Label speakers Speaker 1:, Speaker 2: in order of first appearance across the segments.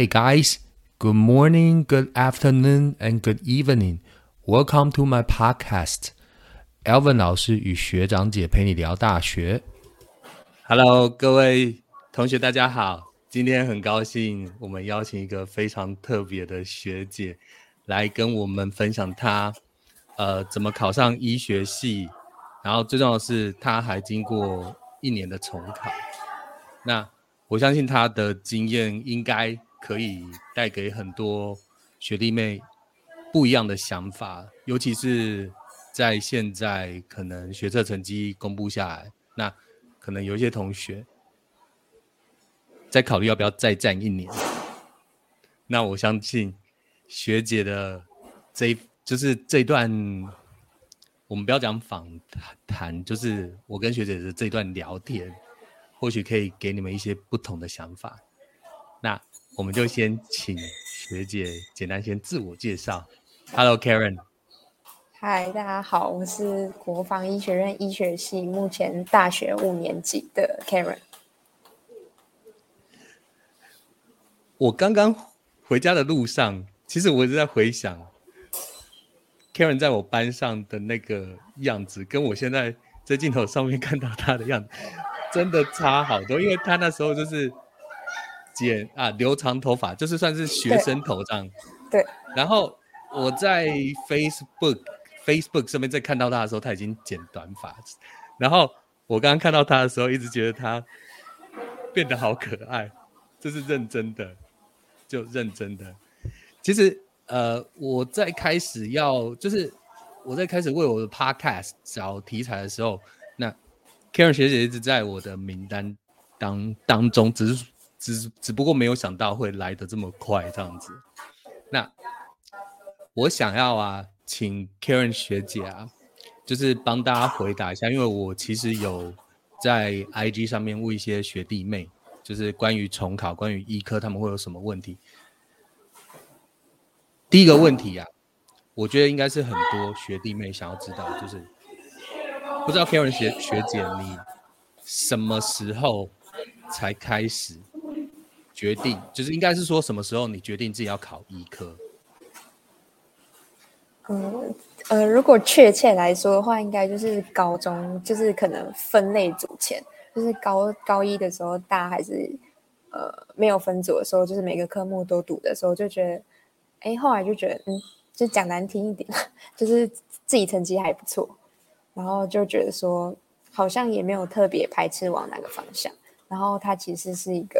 Speaker 1: Hey guys, good morning, good afternoon, and good evening. Welcome to my podcast. Alvin 老师与学长姐陪你聊大学。Hello，各位同学，大家好。今天很高兴，我们邀请一个非常特别的学姐来跟我们分享她呃怎么考上医学系，然后最重要的是，她还经过一年的重考。那我相信她的经验应该。可以带给很多学弟妹不一样的想法，尤其是在现在可能学测成绩公布下来，那可能有一些同学在考虑要不要再战一年。那我相信学姐的这就是这段，我们不要讲访谈，就是我跟学姐的这段聊天，或许可以给你们一些不同的想法。那。我们就先请学姐简单先自我介绍。Hello Karen，
Speaker 2: 嗨，大家好，我是国防医学院医学系目前大学五年级的 Karen。
Speaker 1: 我刚刚回家的路上，其实我一直在回想 Karen 在我班上的那个样子，跟我现在在镜头上面看到她的样子，真的差好多，因为她那时候就是。剪啊，留长头发就是算是学生头这样。
Speaker 2: 对。
Speaker 1: 然后我在 Facebook Facebook 上面在看到他的时候，他已经剪短发。然后我刚刚看到他的时候，一直觉得他变得好可爱，这是认真的，就认真的。其实呃，我在开始要就是我在开始为我的 Podcast 找题材的时候，那 Karen 学姐一直在我的名单当当中，只是。只只不过没有想到会来的这么快，这样子。那我想要啊，请 Karen 学姐啊，就是帮大家回答一下，因为我其实有在 IG 上面问一些学弟妹，就是关于重考、关于医科他们会有什么问题。第一个问题啊，我觉得应该是很多学弟妹想要知道，就是不知道 Karen 学学姐你什么时候才开始？决定就是应该是说什么时候你决定自己要考医科？
Speaker 2: 嗯呃，如果确切来说的话，应该就是高中，就是可能分类组前，就是高高一的时候，大家还是呃没有分组的时候，就是每个科目都读的时候，就觉得，哎，后来就觉得，嗯，就讲难听一点，就是自己成绩还不错，然后就觉得说，好像也没有特别排斥往哪个方向，然后它其实是一个。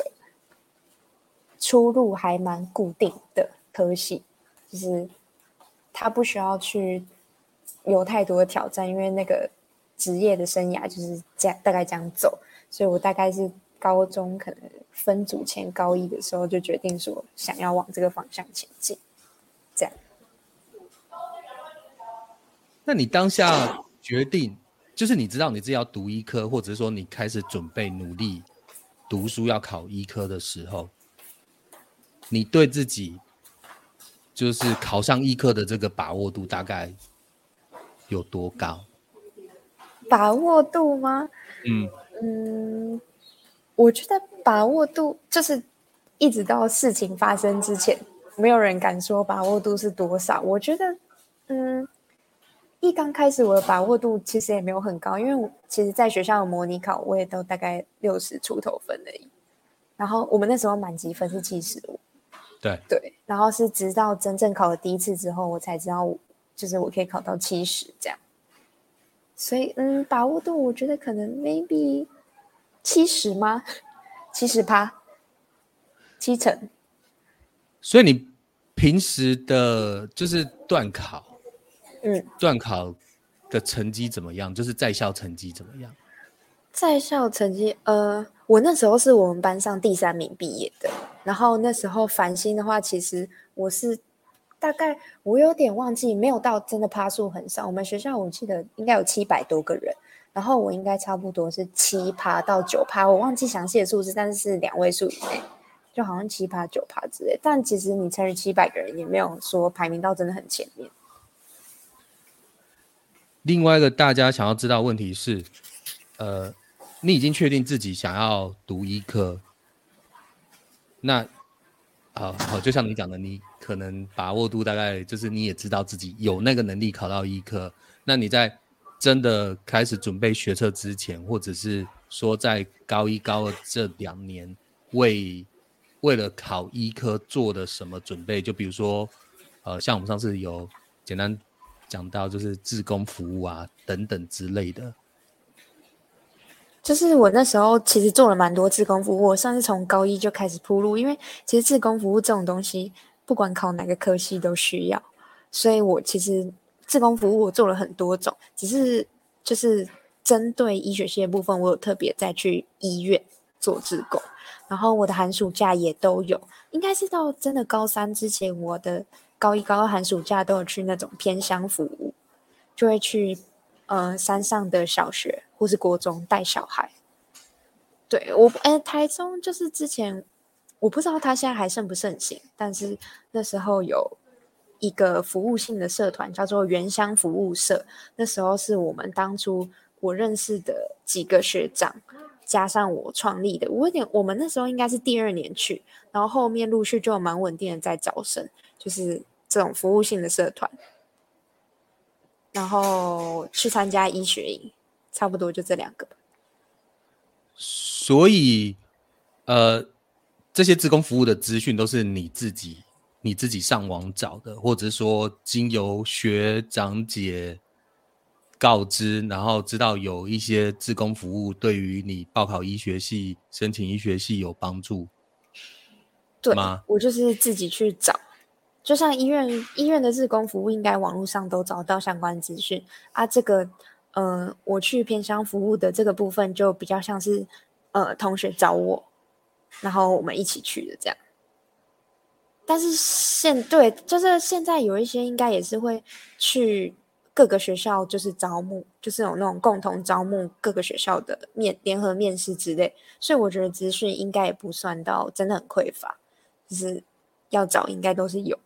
Speaker 2: 出路还蛮固定的科系，就是他不需要去有太多的挑战，因为那个职业的生涯就是这样大概这样走，所以我大概是高中可能分组前高一的时候就决定说想要往这个方向前进，这样。
Speaker 1: 那你当下决定，就是你知道你自己要读医科，或者说你开始准备努力读书要考医科的时候。你对自己就是考上医科的这个把握度大概有多高？
Speaker 2: 把握度吗？
Speaker 1: 嗯
Speaker 2: 嗯，我觉得把握度就是一直到事情发生之前，没有人敢说把握度是多少。我觉得，嗯，一刚开始我的把握度其实也没有很高，因为我其实在学校的模拟考我也都大概六十出头分而已。然后我们那时候满级分是七十五。
Speaker 1: 对
Speaker 2: 对，然后是直到真正考了第一次之后，我才知道，就是我可以考到七十这样。所以，嗯，把握度我觉得可能 maybe 七十吗？七十趴，七成。
Speaker 1: 所以你平时的就是段考，
Speaker 2: 嗯，
Speaker 1: 段考的成绩怎么样？就是在校成绩怎么样？
Speaker 2: 在校成绩，呃，我那时候是我们班上第三名毕业的。然后那时候繁星的话，其实我是大概我有点忘记，没有到真的趴数很少。我们学校我记得应该有七百多个人，然后我应该差不多是七趴到九趴，我忘记详细的数字，但是是两位数以内，就好像七趴九趴之类。但其实你乘以七百个人，也没有说排名到真的很前面。
Speaker 1: 另外一个大家想要知道问题是，呃，你已经确定自己想要读医科？那好好，就像你讲的，你可能把握度大概就是你也知道自己有那个能力考到医科。那你在真的开始准备学测之前，或者是说在高一高二这两年为为了考医科做的什么准备？就比如说，呃，像我们上次有简单讲到，就是志工服务啊等等之类的。
Speaker 2: 就是我那时候其实做了蛮多自工服务，我算是从高一就开始铺路，因为其实志工服务这种东西，不管考哪个科系都需要，所以我其实志工服务我做了很多种，只是就是针对医学系的部分，我有特别再去医院做志工，然后我的寒暑假也都有，应该是到真的高三之前，我的高一高二寒暑假都有去那种偏乡服务，就会去。呃，山上的小学或是国中带小孩，对我，哎，台中就是之前我不知道他现在还盛不盛行，但是那时候有一个服务性的社团叫做原乡服务社，那时候是我们当初我认识的几个学长加上我创立的，我点，我们那时候应该是第二年去，然后后面陆续就蛮稳定的在招生，就是这种服务性的社团。然后去参加医学营，差不多就这两个。
Speaker 1: 所以，呃，这些职工服务的资讯都是你自己你自己上网找的，或者说经由学长姐告知，然后知道有一些职工服务对于你报考医学系、申请医学系有帮助。
Speaker 2: 对吗？我就是自己去找。就像医院医院的日工服务，应该网络上都找到相关资讯啊。这个，呃，我去偏乡服务的这个部分，就比较像是，呃，同学找我，然后我们一起去的这样。但是现对，就是现在有一些应该也是会去各个学校，就是招募，就是有那种共同招募各个学校的面联合面试之类。所以我觉得资讯应该也不算到真的很匮乏，就是要找应该都是有。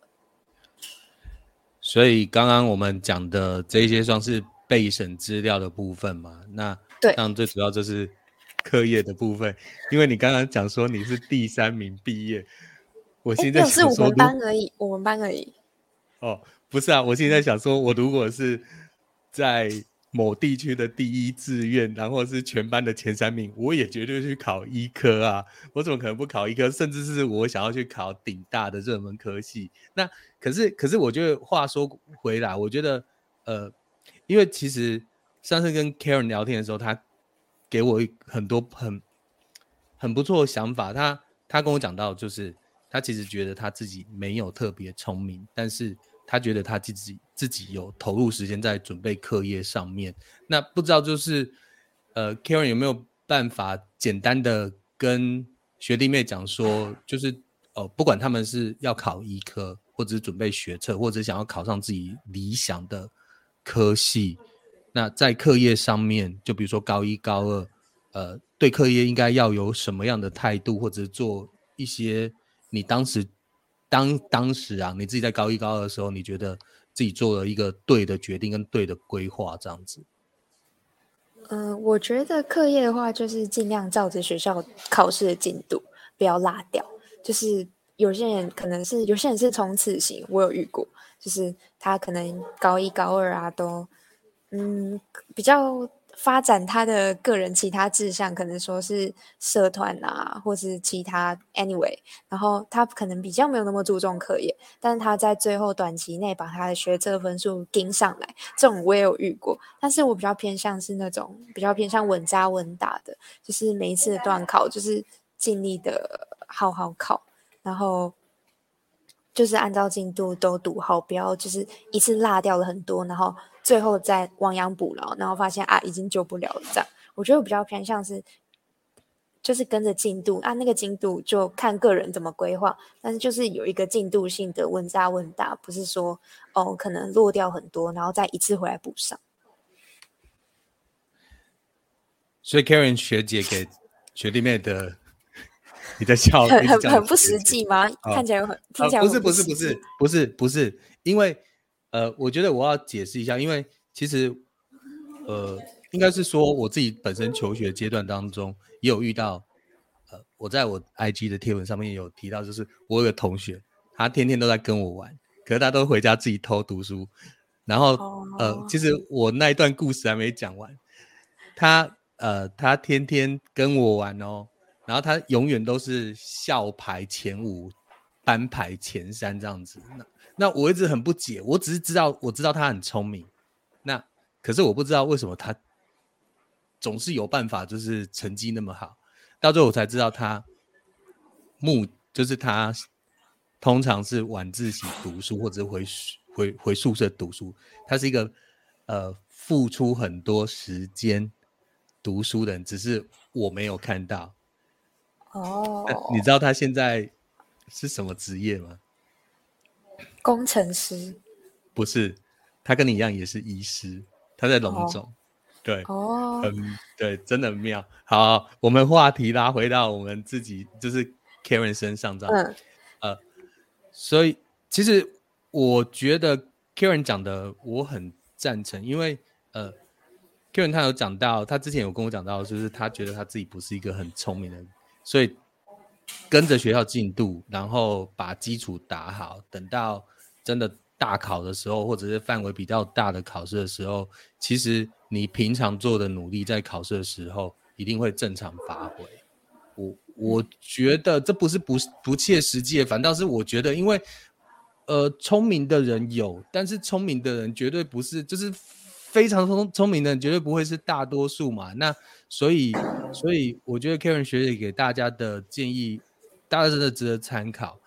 Speaker 1: 所以刚刚我们讲的这些算是备审资料的部分嘛？那
Speaker 2: 对，
Speaker 1: 那最主要就是课业的部分。因为你刚刚讲说你是第三名毕业，我现在
Speaker 2: 是我们班而已，我们班而已。
Speaker 1: 哦，不是啊，我现在想说，我如果是在。某地区的第一志愿，然后是全班的前三名，我也绝对去考医科啊！我怎么可能不考医科？甚至是我想要去考顶大的热门科系。那可是，可是我觉得话说回来，我觉得呃，因为其实上次跟 Karen 聊天的时候，他给我很多很很不错的想法。他他跟我讲到，就是他其实觉得他自己没有特别聪明，但是。他觉得他自己自己有投入时间在准备课业上面，那不知道就是呃，Karen 有没有办法简单的跟学弟妹讲说，就是呃，不管他们是要考医科，或者是准备学测，或者想要考上自己理想的科系，那在课业上面，就比如说高一高二，呃，对课业应该要有什么样的态度，或者做一些你当时。当当时啊，你自己在高一高二的时候，你觉得自己做了一个对的决定跟对的规划，这样子。
Speaker 2: 嗯，我觉得课业的话，就是尽量照着学校考试的进度，不要落掉。就是有些人可能是有些人是冲刺型，我有遇过，就是他可能高一高二啊都嗯比较。发展他的个人其他志向，可能说是社团啊，或是其他 anyway，然后他可能比较没有那么注重课业，但是他在最后短期内把他的学测分数盯上来，这种我也有遇过。但是我比较偏向是那种比较偏向稳扎稳打的，就是每一次的段考就是尽力的好好考，然后就是按照进度都读好，不要就是一次落掉了很多，然后。最后再亡羊补牢，然后发现啊，已经救不了了。这样，我觉得我比较偏向是，就是跟着进度，按那个进度就看个人怎么规划。但是就是有一个进度性的问扎问答，不是说哦可能落掉很多，然后再一次回来补上。
Speaker 1: 所以 Karen 学姐给学弟妹的，你的笑，
Speaker 2: 很很很不实际吗？看起来很听起来
Speaker 1: 不是不是不是不是不是，因为。呃，我觉得我要解释一下，因为其实，呃，应该是说我自己本身求学阶段当中也有遇到，呃，我在我 IG 的贴文上面有提到，就是我有个同学，他天天都在跟我玩，可是他都回家自己偷读书。然后呃，其实我那一段故事还没讲完，他呃，他天天跟我玩哦，然后他永远都是校排前五，班排前三这样子。那那我一直很不解，我只是知道我知道他很聪明，那可是我不知道为什么他总是有办法，就是成绩那么好。到最后我才知道他目就是他通常是晚自习读书，或者回回回宿舍读书。他是一个呃付出很多时间读书的人，只是我没有看到。
Speaker 2: 哦，
Speaker 1: 你知道他现在是什么职业吗？
Speaker 2: 工程师？
Speaker 1: 不是，他跟你一样也是医师，他在龙总。对，
Speaker 2: 哦，
Speaker 1: 嗯，对，真的很妙。好，我们话题拉回到我们自己，就是 Karen 身上这样。嗯，呃，所以其实我觉得 Karen 讲的我很赞成，因为呃，Karen 他有讲到，他之前有跟我讲到，就是他觉得他自己不是一个很聪明的人，所以跟着学校进度，然后把基础打好，等到真的。大考的时候，或者是范围比较大的考试的时候，其实你平常做的努力，在考试的时候一定会正常发挥。我我觉得这不是不不切实际，反倒是我觉得，因为呃，聪明的人有，但是聪明的人绝对不是，就是非常聪聪明的人绝对不会是大多数嘛。那所以所以我觉得 Karen 学姐给大家的建议，大家真的值得参考。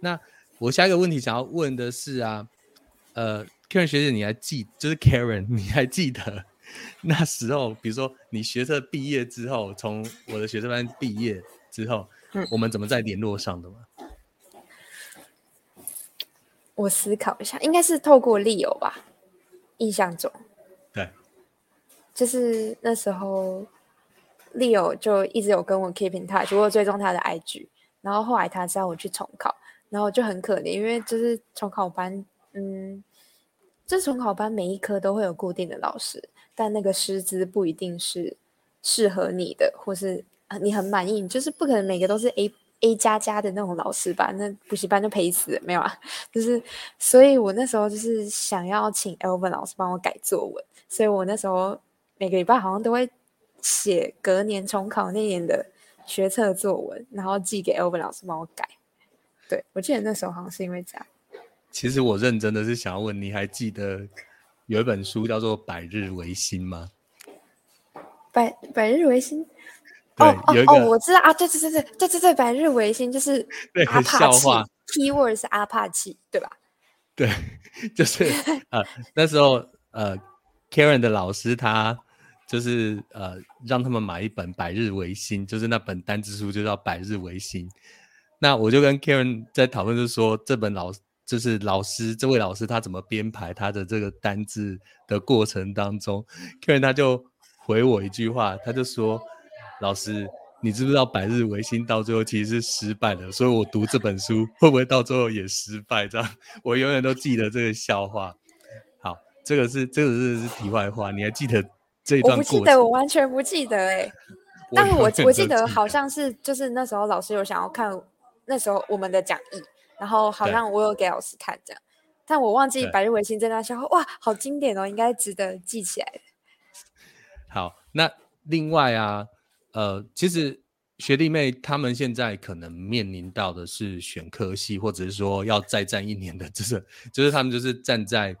Speaker 1: 那我下一个问题想要问的是啊。呃，Karen 学姐，你还记就是 Karen，你还记得那时候，比如说你学测毕业之后，从我的学生班毕业之后，嗯，我们怎么在联络上的吗？
Speaker 2: 我思考一下，应该是透过利友吧，印象中，
Speaker 1: 对，
Speaker 2: 就是那时候利友就一直有跟我 keep in touch，我追踪他的 IG，然后后来他知道我去重考，然后就很可怜，因为就是重考班。嗯，这重考班每一科都会有固定的老师，但那个师资不一定是适合你的，或是你很满意，就是不可能每个都是 A A 加加的那种老师吧？那补习班就赔死了，没有啊？就是，所以我那时候就是想要请 Elvin 老师帮我改作文，所以我那时候每个礼拜好像都会写隔年重考那年的学测作文，然后寄给 Elvin 老师帮我改。对我记得那时候好像是因为这样。
Speaker 1: 其实我认真的是想要问，你还记得有一本书叫做《百日维新》吗？
Speaker 2: 百百日维新，
Speaker 1: 对，有一个
Speaker 2: 我知道啊，对对对对对对对，百日维新就是阿帕奇，keyword 是阿帕奇，对吧？
Speaker 1: 对，就是呃那时候呃，Karen 的老师他就是呃让他们买一本《百日维新》，就是那本单字书就叫《百日维新》。那我就跟 Karen 在讨论，就是说这本老。就是老师，这位老师他怎么编排他的这个单字的过程当中，Karen 他就回我一句话，他就说：“老师，你知不知道百日维新到最后其实是失败的？所以我读这本书会不会到最后也失败？这样 我永远都记得这个笑话。好，这个是这个是是题外话，你还记得这一段？
Speaker 2: 我不记得，我完全不记得哎。但我我记得好像是就是那时候老师有想要看那时候我们的讲义。然后好像我有给老师看这样，但我忘记百日维新这段笑话，哇，好经典哦，应该值得记起来。
Speaker 1: 好，那另外啊，呃，其实学弟妹他们现在可能面临到的是选科系，或者是说要再战一年的，就是就是他们就是站在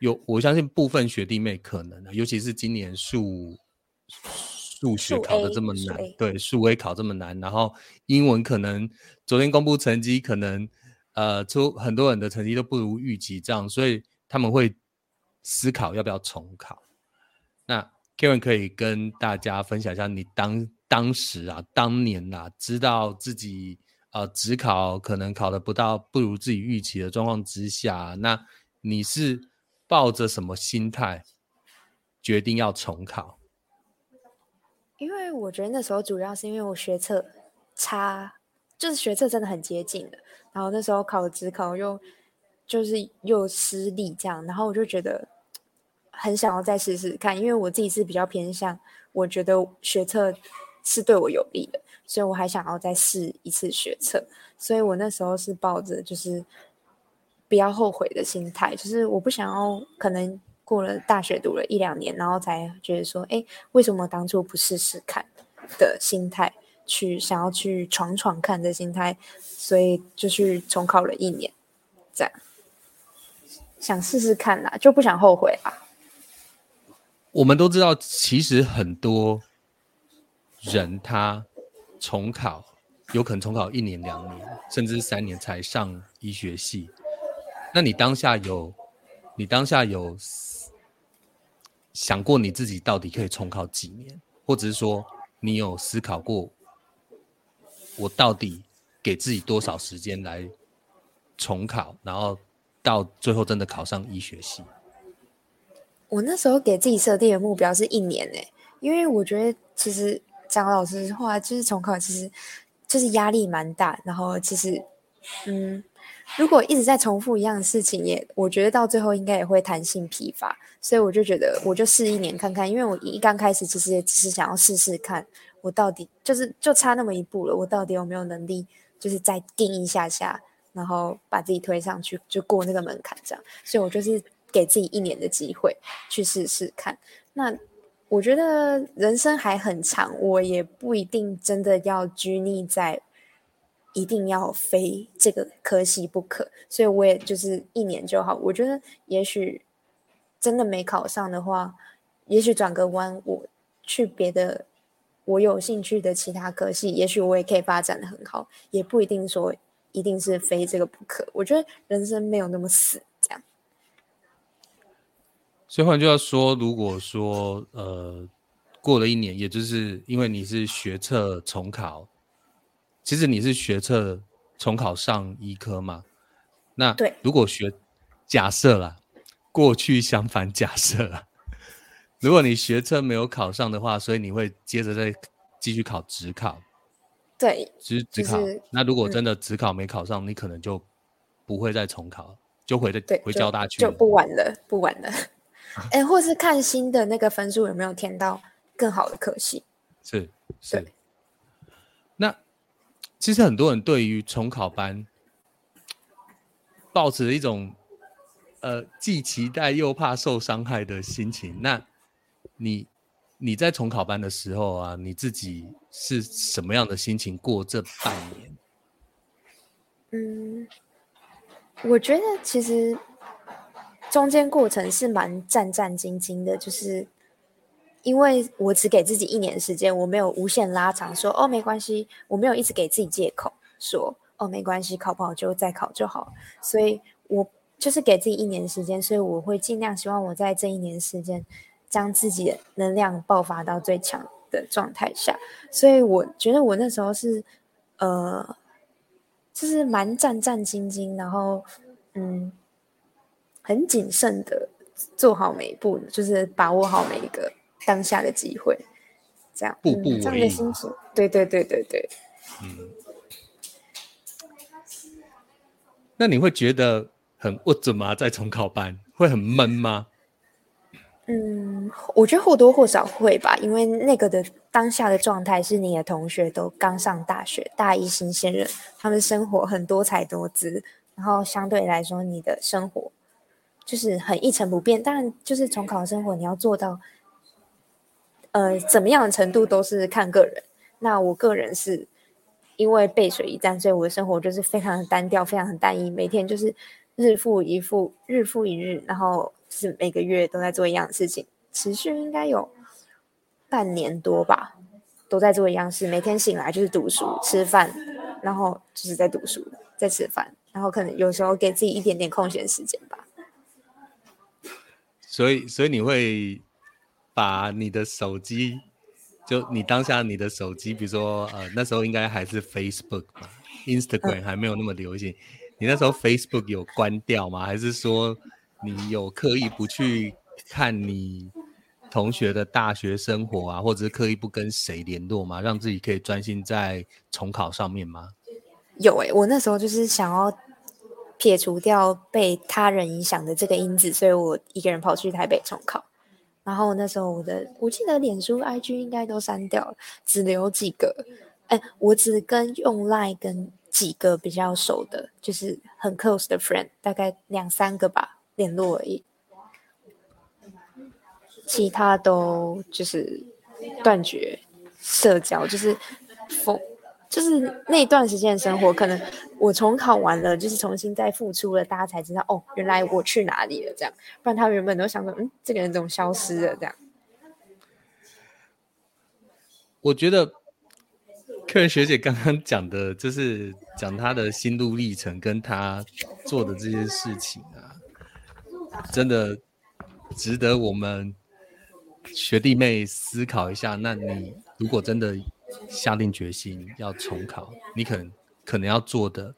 Speaker 1: 有，我相信部分学弟妹可能，尤其是今年数。数学考的这么难，对，数 A 考这么难，然后英文可能昨天公布成绩，可能呃出很多人的成绩都不如预期，这样，所以他们会思考要不要重考。那 Karen 可以跟大家分享一下，你当当时啊，当年啊，知道自己呃只考可能考的不到不如自己预期的状况之下，那你是抱着什么心态决定要重考？
Speaker 2: 因为我觉得那时候主要是因为我学测差，就是学测真的很接近的，然后那时候考职考又就是又失利这样，然后我就觉得很想要再试试看，因为我自己是比较偏向，我觉得学测是对我有利的，所以我还想要再试一次学测。所以我那时候是抱着就是不要后悔的心态，就是我不想要可能过了大学读了一两年，然后才觉得说，哎，为什么当初不试试看的心态，去想要去闯闯看的心态，所以就去重考了一年，这样想试试看啦，就不想后悔啊。
Speaker 1: 我们都知道，其实很多人他重考。有可能重考一年、两年，甚至三年才上医学系。那你当下有，你当下有想过你自己到底可以重考几年，或者是说你有思考过，我到底给自己多少时间来重考，然后到最后真的考上医学系？
Speaker 2: 我那时候给自己设定的目标是一年诶，因为我觉得其实讲老实话，就是重考其实。就是压力蛮大，然后其实，嗯，如果一直在重复一样的事情，也我觉得到最后应该也会弹性疲乏，所以我就觉得我就试一年看看，因为我一刚开始其实也只是想要试试看，我到底就是就差那么一步了，我到底有没有能力，就是再定一下下，然后把自己推上去，就过那个门槛这样，所以我就是给自己一年的机会去试试看，那。我觉得人生还很长，我也不一定真的要拘泥在一定要非这个科系不可，所以我也就是一年就好。我觉得也许真的没考上的话，也许转个弯，我去别的我有兴趣的其他科系，也许我也可以发展的很好，也不一定说一定是非这个不可。我觉得人生没有那么死。
Speaker 1: 这样所以换句话说，如果说呃过了一年，也就是因为你是学测重考，其实你是学测重考上医科嘛？那
Speaker 2: 对，
Speaker 1: 如果学假设啦，过去相反假设啦，如果你学测没有考上的话，所以你会接着再继续考职考。
Speaker 2: 对，
Speaker 1: 只只考。那如果真的职考没考上，你可能就不会再重考，就回的回交大去，
Speaker 2: 就不晚了，不晚了。哎，或是看新的那个分数有没有填到更好的科系？
Speaker 1: 是是。那其实很多人对于重考班，抱持一种呃既期待又怕受伤害的心情。那你你在重考班的时候啊，你自己是什么样的心情过这半年？
Speaker 2: 嗯，我觉得其实。中间过程是蛮战战兢兢的，就是因为我只给自己一年时间，我没有无限拉长，说哦没关系，我没有一直给自己借口说哦没关系，考不好就再考就好，所以我就是给自己一年时间，所以我会尽量希望我在这一年时间将自己的能量爆发到最强的状态下，所以我觉得我那时候是呃，就是蛮战战兢兢，然后嗯。很谨慎的做好每一步，就是把握好每一个当下的机会，这样
Speaker 1: 步步为营。
Speaker 2: 对对对对对。嗯。
Speaker 1: 那你会觉得很不准吗？在重考班会很闷吗？
Speaker 2: 嗯，我觉得或多或少会吧，因为那个的当下的状态是你的同学都刚上大学，大一新鲜人，他们生活很多彩多姿，然后相对来说你的生活。就是很一成不变，当然就是重考生活你要做到，呃，怎么样的程度都是看个人。那我个人是因为背水一战，所以我的生活就是非常的单调，非常的单一，每天就是日复一复，日复一日，然后是每个月都在做一样的事情，持续应该有半年多吧，都在做一样事，每天醒来就是读书、吃饭，然后就是在读书、在吃饭，然后可能有时候给自己一点点空闲时间吧。
Speaker 1: 所以，所以你会把你的手机，就你当下你的手机，比如说，呃，那时候应该还是 Facebook 嘛，Instagram 还没有那么流行。你那时候 Facebook 有关掉吗？还是说你有刻意不去看你同学的大学生活啊，或者是刻意不跟谁联络吗？让自己可以专心在重考上面吗？
Speaker 2: 有诶，我那时候就是想要。撇除掉被他人影响的这个因子，所以我一个人跑去台北重考。然后那时候我的我记得脸书、IG 应该都删掉了，只留几个。哎，我只跟用 Line 跟几个比较熟的，就是很 close 的 friend，大概两三个吧联络而已。其他都就是断绝社交，就是封，就是那段时间的生活，可能我重考完了，就是重新再复出了，大家才知道哦，原来我去哪里了这样。不然他原本都想说，嗯，这个人怎么消失了这样。
Speaker 1: 我觉得客人学姐刚刚讲的，就是讲她的心路历程，跟她做的这些事情啊，真的值得我们。学弟妹思考一下，那你如果真的下定决心要重考，你可能可能要做的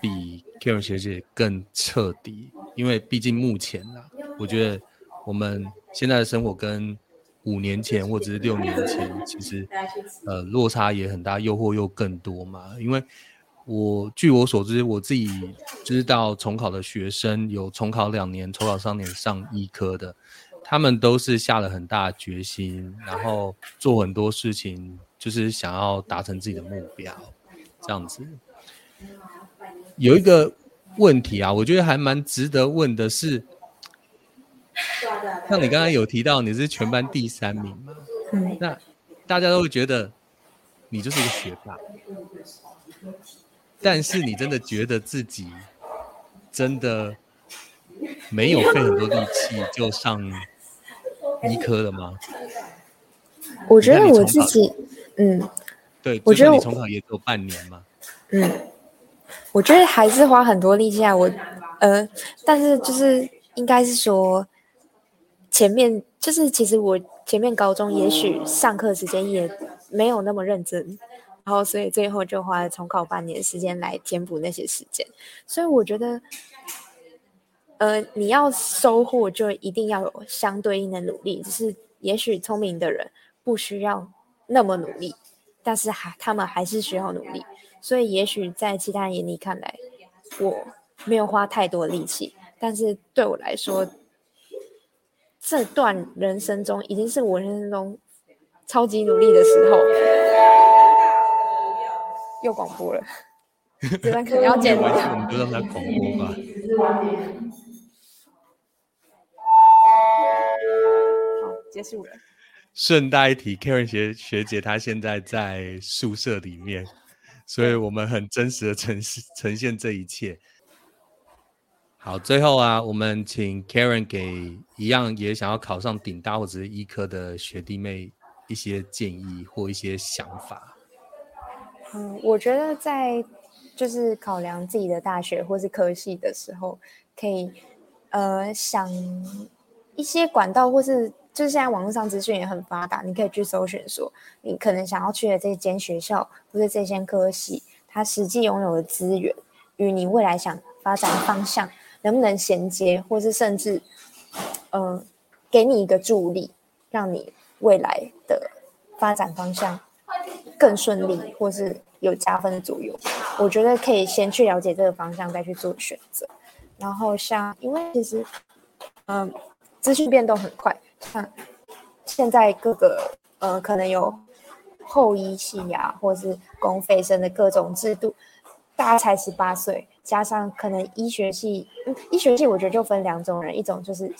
Speaker 1: 比 Karen 学姐更彻底，因为毕竟目前啊，我觉得我们现在的生活跟五年前或者是六年前，其实呃落差也很大，诱惑又更多嘛。因为我据我所知，我自己知道重考的学生有重考两年、重考三年上医科的。他们都是下了很大决心，然后做很多事情，就是想要达成自己的目标，这样子。有一个问题啊，我觉得还蛮值得问的是，像你刚刚有提到你是全班第三名嘛？那大家都会觉得你就是一个学霸，但是你真的觉得自己真的没有费很多力气就上？医科了吗？
Speaker 2: 我觉得我自己，嗯，
Speaker 1: 对，我觉得你重考也只有半年嘛。
Speaker 2: 嗯，我觉得还是花很多力气啊。我，呃，但是就是应该是说，前面就是其实我前面高中也许上课时间也没有那么认真，然后所以最后就花了重考半年时间来填补那些时间。所以我觉得。呃，你要收获就一定要有相对应的努力，只是也许聪明的人不需要那么努力，但是还他们还是需要努力。所以也许在其他人眼里看来，我没有花太多力气，但是对我来说，这段人生中已经是我人生中超级努力的时候。又广播了，这段肯定要剪掉。
Speaker 1: 我们就让他广播吧。
Speaker 2: 结束了。
Speaker 1: 顺带一提，Karen 学学姐她现在在宿舍里面，所以我们很真实的呈呈现这一切。好，最后啊，我们请 Karen 给一样也想要考上顶大或者是医科的学弟妹一些建议或一些想法。
Speaker 2: 嗯，我觉得在就是考量自己的大学或是科系的时候，可以呃想一些管道或是。就是现在网络上资讯也很发达，你可以去搜寻说你可能想要去的这间学校或者这间科系，它实际拥有的资源与你未来想发展方向能不能衔接，或是甚至，嗯，给你一个助力，让你未来的发展方向更顺利，或是有加分的作用。我觉得可以先去了解这个方向，再去做选择。然后像，因为其实，嗯，资讯变动很快。像现在各个呃，可能有后医系啊，或是公费生的各种制度，大家才十八岁，加上可能医学系，医学系我觉得就分两种人，一种就是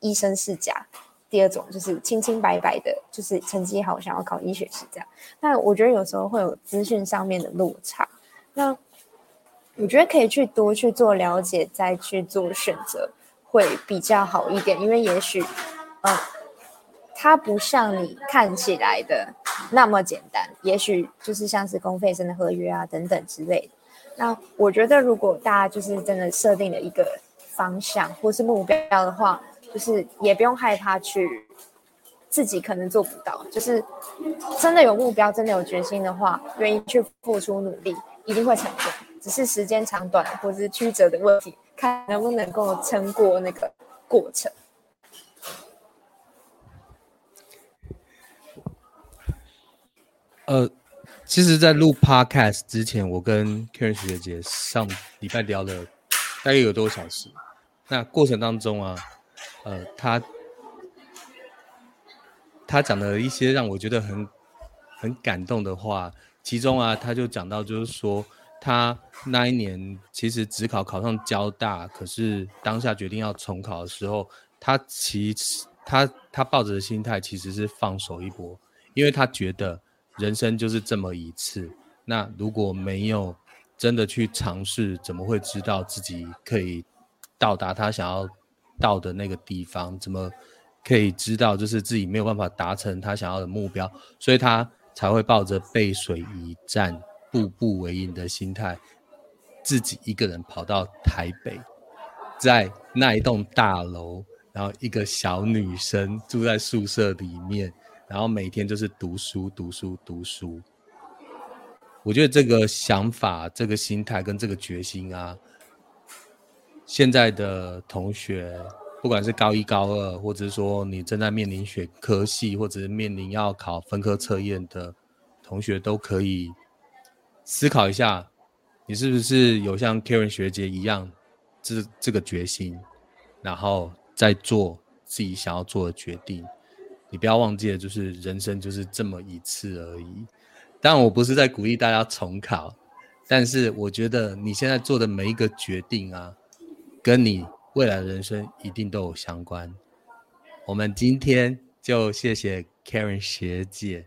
Speaker 2: 医生世家，第二种就是清清白白的，就是成绩好想要考医学系这样。那我觉得有时候会有资讯上面的落差，那我觉得可以去多去做了解，再去做选择会比较好一点，因为也许。嗯，它不像你看起来的那么简单，也许就是像是公费生的合约啊等等之类的。那我觉得，如果大家就是真的设定了一个方向或是目标的话，就是也不用害怕去自己可能做不到，就是真的有目标、真的有决心的话，愿意去付出努力，一定会成功。只是时间长短或是曲折的问题，看能不能够撑过那个过程。
Speaker 1: 呃，其实，在录 podcast 之前，我跟 Karen 学姐上礼拜聊了大概有多小时。那过程当中啊，呃，她他讲了一些让我觉得很很感动的话，其中啊，他就讲到就是说，他那一年其实只考考上交大，可是当下决定要重考的时候，他其实他他抱着的心态其实是放手一搏，因为他觉得人生就是这么一次，那如果没有真的去尝试，怎么会知道自己可以到达他想要到的那个地方？怎么？可以知道，就是自己没有办法达成他想要的目标，所以他才会抱着背水一战、步步为营的心态，自己一个人跑到台北，在那一栋大楼，然后一个小女生住在宿舍里面，然后每天就是读书、读书、读书。我觉得这个想法、这个心态跟这个决心啊，现在的同学。不管是高一、高二，或者是说你正在面临选科系，或者是面临要考分科测验的同学，都可以思考一下，你是不是有像 Karen 学姐一样，这这个决心，然后再做自己想要做的决定。你不要忘记了，就是人生就是这么一次而已。当然，我不是在鼓励大家重考，但是我觉得你现在做的每一个决定啊，跟你。未来的人生一定都有相关。我们今天就谢谢 Karen 学姐，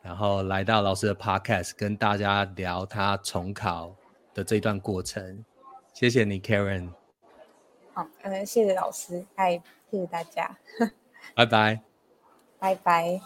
Speaker 1: 然后来到老师的 Podcast，跟大家聊她重考的这段过程。谢谢你，Karen。
Speaker 2: 好，嗯，谢谢老师，嗨，谢谢大家，
Speaker 1: 拜拜，
Speaker 2: 拜拜。